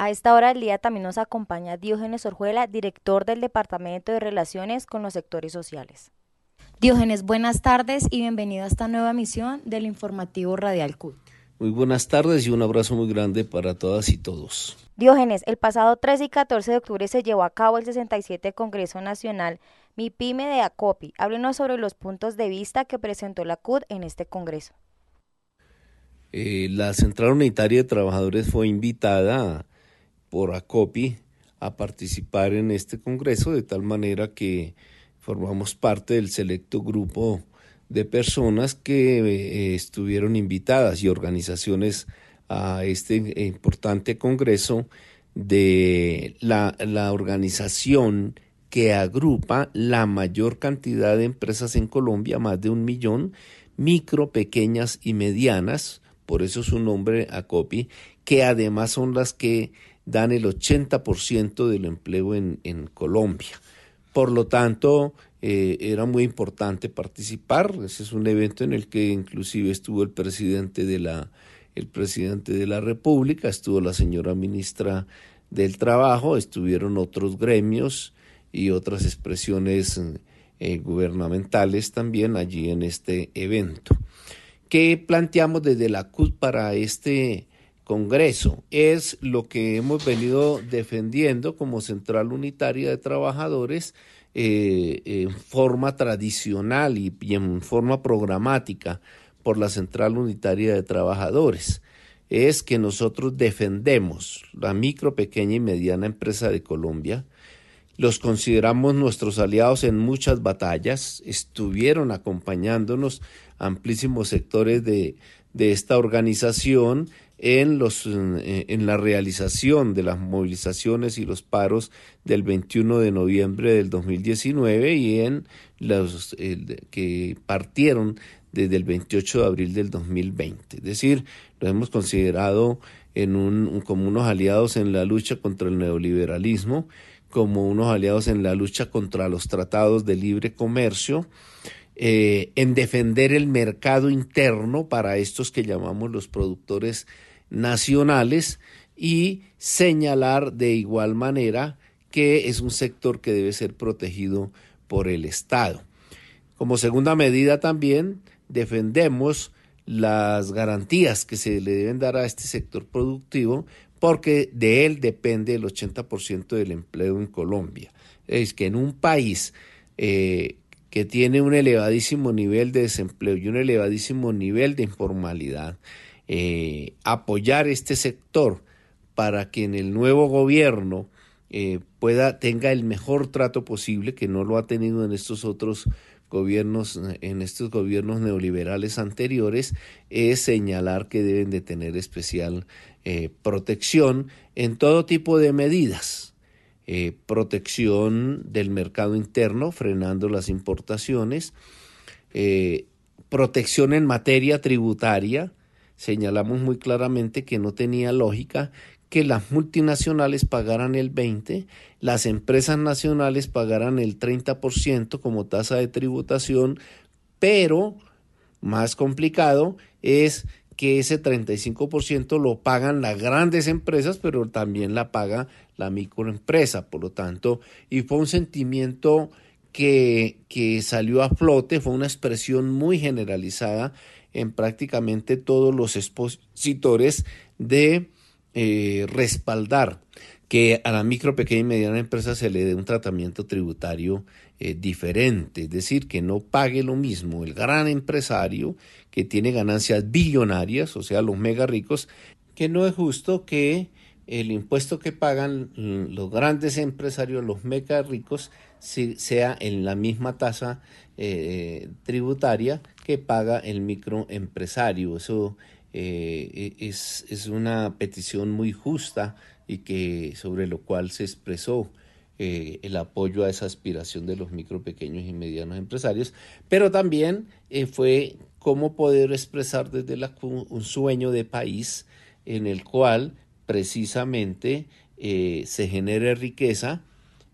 A esta hora del día también nos acompaña Diógenes Orjuela, director del Departamento de Relaciones con los Sectores Sociales. Diógenes, buenas tardes y bienvenido a esta nueva emisión del informativo Radial CUT. Muy buenas tardes y un abrazo muy grande para todas y todos. Diógenes, el pasado 13 y 14 de octubre se llevó a cabo el 67 Congreso Nacional MIPYME de ACOPI. Háblenos sobre los puntos de vista que presentó la CUT en este Congreso. Eh, la Central Unitaria de Trabajadores fue invitada por ACOPI a participar en este Congreso de tal manera que formamos parte del selecto grupo de personas que eh, estuvieron invitadas y organizaciones a este importante Congreso de la, la organización que agrupa la mayor cantidad de empresas en Colombia, más de un millón, micro, pequeñas y medianas, por eso su nombre ACOPI, que además son las que dan el 80% del empleo en, Colombia. Por lo tanto, eh, era muy importante participar. Ese es un evento en el que inclusive estuvo el presidente de la, el presidente de la República, estuvo la señora ministra del Trabajo, estuvieron otros gremios y otras expresiones eh, gubernamentales también allí en este evento. ¿Qué planteamos desde la CUT para este Congreso? Es lo que hemos venido defendiendo como Central Unitaria de Trabajadores eh, en forma tradicional y, en forma programática por la Central Unitaria de Trabajadores. Es que nosotros defendemos la micro, pequeña y mediana empresa de Colombia, los consideramos nuestros aliados en muchas batallas, estuvieron acompañándonos amplísimos sectores de, de esta organización en, los, eh, en la realización de las movilizaciones y los paros del 21 de noviembre del 2019 y en los que partieron desde el 28 de abril del 2020. Es decir, lo hemos considerado en un, como unos aliados en la lucha contra el neoliberalismo, como unos aliados en la lucha contra los tratados de libre comercio, eh, en defender el mercado interno para estos que llamamos los productores nacionales y señalar de igual manera que es un sector que debe ser protegido por el Estado. Como segunda medida también defendemos las garantías que se le deben dar a este sector productivo porque de él depende el 80% del empleo en Colombia. Es que en un país eh, que tiene un elevadísimo nivel de desempleo y un elevadísimo nivel de informalidad, eh, apoyar este sector para que en el nuevo gobierno eh, pueda tenga el mejor trato posible que no lo ha tenido en estos otros gobiernos en estos gobiernos neoliberales anteriores es señalar que deben de tener especial eh, protección en todo tipo de medidas. Protección del mercado interno frenando las importaciones. Protección en materia tributaria señalamos muy claramente que no tenía lógica que las multinacionales pagaran el 20, las empresas nacionales pagaran el 30% como tasa de tributación, pero más complicado es que ese 35% lo pagan las grandes empresas, pero también la paga la microempresa. Por lo tanto, y fue un sentimiento que, que salió a flote, fue una expresión muy generalizada en prácticamente todos los expositores de eh, respaldar que a la micro, pequeña y mediana empresa se le dé un tratamiento tributario eh, diferente, es decir, que no pague lo mismo el gran empresario que tiene ganancias billonarias, o sea, los mega ricos, que no es justo que el impuesto que pagan los grandes empresarios, los mega ricos, sea en la misma tasa eh, tributaria que paga el microempresario. Eso eh, e, es, una petición muy justa y que sobre lo cual se expresó eh, el apoyo a esa aspiración de los micro, pequeños y medianos empresarios, pero también fue cómo poder expresar desde la, un sueño de país en el cual precisamente se genere riqueza,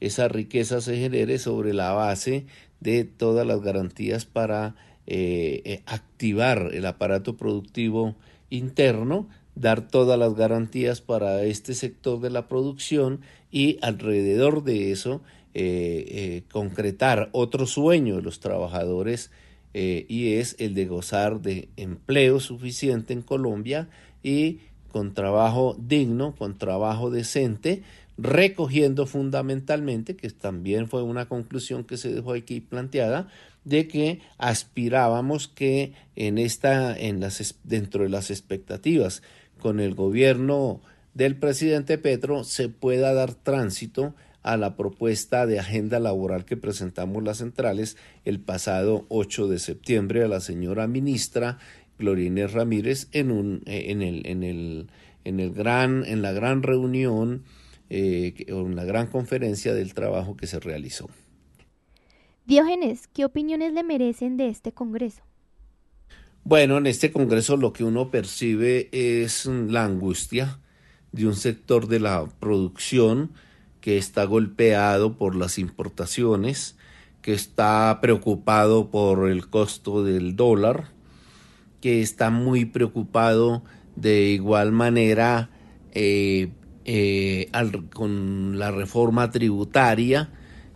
esa riqueza se genere sobre la base de todas las garantías para eh, eh, activar el aparato productivo interno dar todas las garantías para este sector de la producción y alrededor de eso eh, eh, concretar otro sueño de los trabajadores eh, y es el de gozar de empleo suficiente en Colombia y con trabajo digno, con trabajo decente, recogiendo fundamentalmente, que también fue una conclusión que se dejó aquí planteada, de que aspirábamos que en esta, en las, dentro de las expectativas con el gobierno del presidente Petro se pueda dar tránsito a la propuesta de agenda laboral que presentamos las centrales el pasado 8 de septiembre a la señora ministra Glorines Ramírez en un eh, en el en el en el gran en la gran reunión eh, o en la gran conferencia del trabajo que se realizó. Diógenes, ¿qué opiniones le merecen de este Congreso? Bueno, en este Congreso lo que uno percibe es la angustia de un sector de la producción que está golpeado por las importaciones, que está preocupado por el costo del dólar, que está muy preocupado de igual manera eh, eh, con la reforma tributaria,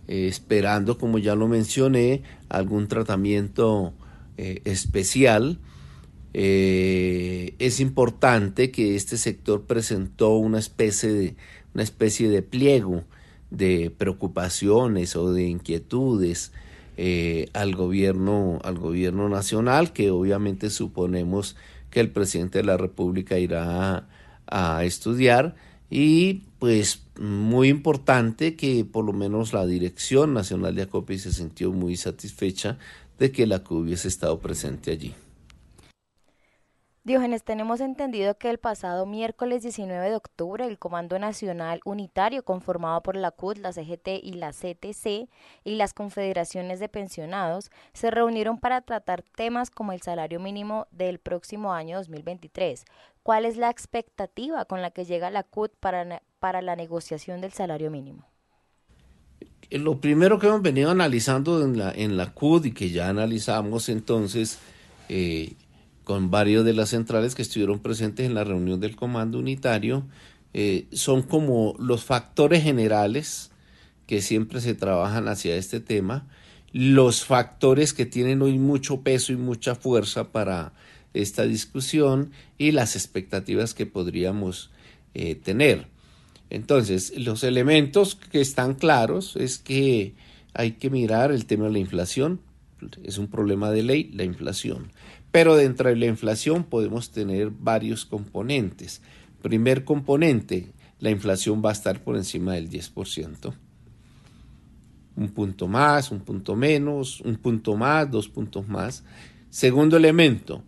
eh, esperando, como ya lo mencioné, algún tratamiento especial. es importante que este sector presentó una especie de una especie de pliego de preocupaciones o de inquietudes eh, al gobierno al gobierno nacional que obviamente suponemos que el presidente de la república irá a, estudiar y pues muy importante que por lo menos la dirección nacional de ACOPI se sintió muy satisfecha de que la CU hubiese estado presente allí. Diógenes, tenemos entendido que el pasado miércoles 19 de octubre el Comando Nacional Unitario conformado por la CUT, la CGT y la CTC y las confederaciones de pensionados se reunieron para tratar temas como el salario mínimo del próximo año 2023. ¿Cuál es la expectativa con la que llega la CUT para, para la negociación del salario mínimo? Lo primero que hemos venido analizando en la, en la y que ya analizamos entonces eh, con varios de las centrales que estuvieron presentes en la reunión del Comando Unitario, eh, son como los factores generales que siempre se trabajan hacia este tema, los factores que tienen hoy mucho peso y mucha fuerza para esta discusión y las expectativas que podríamos eh, tener. Entonces, los elementos que están claros es que hay que mirar el tema de la inflación, es un problema de ley, la inflación. Pero dentro de la inflación podemos tener varios componentes. Primer componente, la inflación va a estar por encima del 10%. Un punto más, un punto menos, un punto más, dos puntos más. Segundo elemento,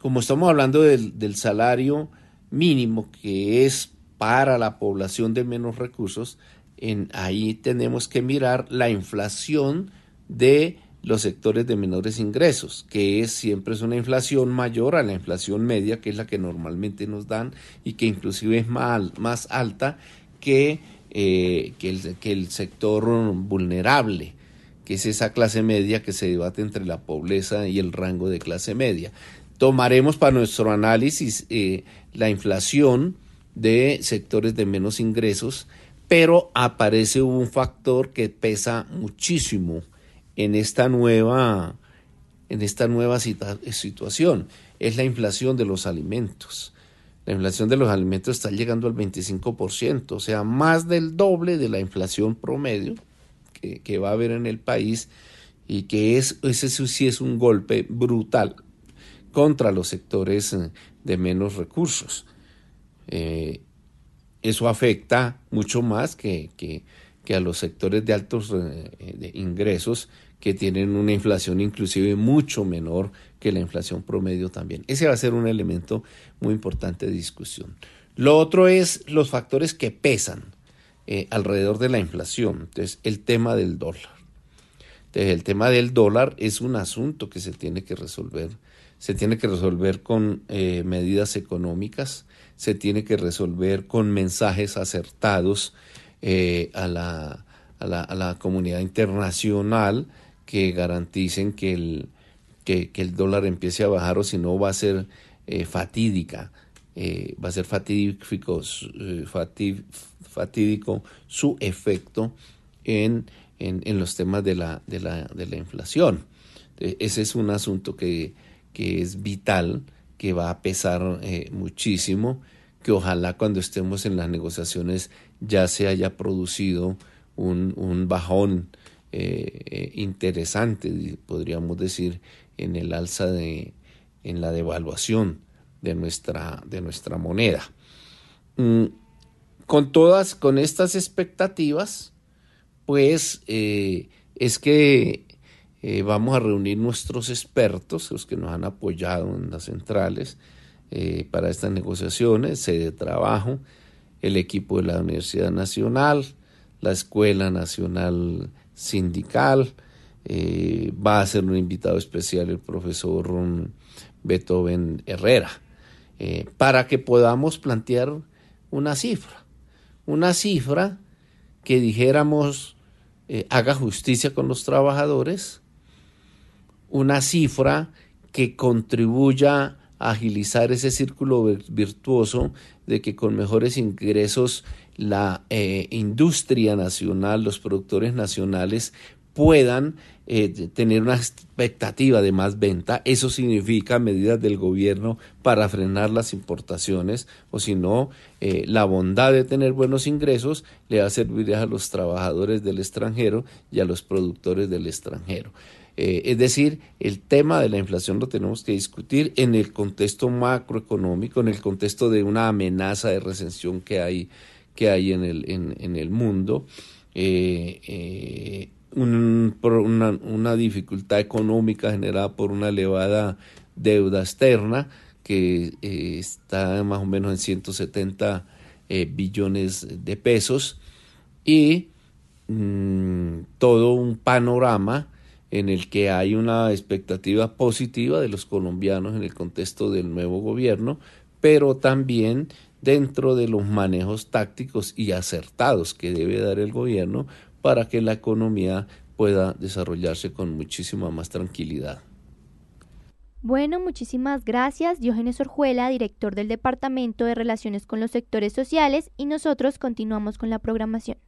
como estamos hablando del, salario mínimo que es para la población de menos recursos, en, ahí tenemos que mirar la inflación de los sectores de menores ingresos, que es siempre es una inflación mayor a la inflación media, que es la que normalmente nos dan y que inclusive es más, más alta que, eh, que, el, sector vulnerable, que es esa clase media que se debate entre la pobreza y el rango de clase media. Tomaremos para nuestro análisis eh, la inflación de sectores de menos ingresos, pero aparece un factor que pesa muchísimo en esta nueva, en esta nueva situación. Es la inflación de los alimentos. La inflación de los alimentos está llegando al 25%, o sea, más del doble de la inflación promedio que, va a haber en el país y que es, ese sí es un golpe brutal contra los sectores eh, de menos recursos. Eh, eso afecta mucho más que, que, que, a los sectores de altos eh, ingresos que tienen una inflación inclusive mucho menor que la inflación promedio también. Ese va a ser un elemento muy importante de discusión. Lo otro es los factores que pesan eh, alrededor de la inflación. Entonces, el tema del dólar. Entonces, el tema del dólar es un asunto que se tiene que resolver. Se tiene que resolver con eh, medidas económicas, se tiene que resolver con mensajes acertados eh, a, la, a, la, a la comunidad internacional que garanticen que el, que, el dólar empiece a bajar o si no va a ser eh, fatídica eh, va a ser fatídico, eh, fatídico su efecto en, en, los temas de la, de la, de la inflación. Ese es un asunto que, que es vital, que va a pesar muchísimo, que ojalá cuando estemos en las negociaciones ya se haya producido un, un bajón interesante, podríamos decir, en el alza de, en la devaluación de nuestra, de nuestra moneda. Mm, con todas, con estas expectativas, pues eh, es que eh, vamos a reunir nuestros expertos, los que nos han apoyado en las centrales eh, para estas negociaciones, sede de trabajo, el equipo de la Universidad Nacional, la Escuela Nacional Sindical, va a ser un invitado especial el profesor Beethoven Herrera, eh, para que podamos plantear una cifra, una cifra que dijéramos eh, haga justicia con los trabajadores, una cifra que contribuya a agilizar ese círculo virtuoso de que con mejores ingresos la eh, industria nacional, los productores nacionales puedan eh, tener una expectativa de más venta. Eso significa medidas del gobierno para frenar las importaciones o si no, eh, la bondad de tener buenos ingresos le va a servir a los trabajadores del extranjero y a los productores del extranjero. Eh, es decir, el tema de la inflación lo tenemos que discutir en el contexto macroeconómico, en el contexto de una amenaza de recesión que hay, que hay en, el, en, el mundo. Un, una, una, dificultad económica generada por una elevada deuda externa que eh, está más o menos en 170 eh, billones de pesos y mm, todo un panorama en el que hay una expectativa positiva de los colombianos en el contexto del nuevo gobierno, pero también dentro de los manejos tácticos y acertados que debe dar el gobierno para que la economía pueda desarrollarse con muchísima más tranquilidad. Bueno, muchísimas gracias, Diógenes Orjuela, director del Departamento de Relaciones con los Sectores Sociales, y nosotros continuamos con la programación.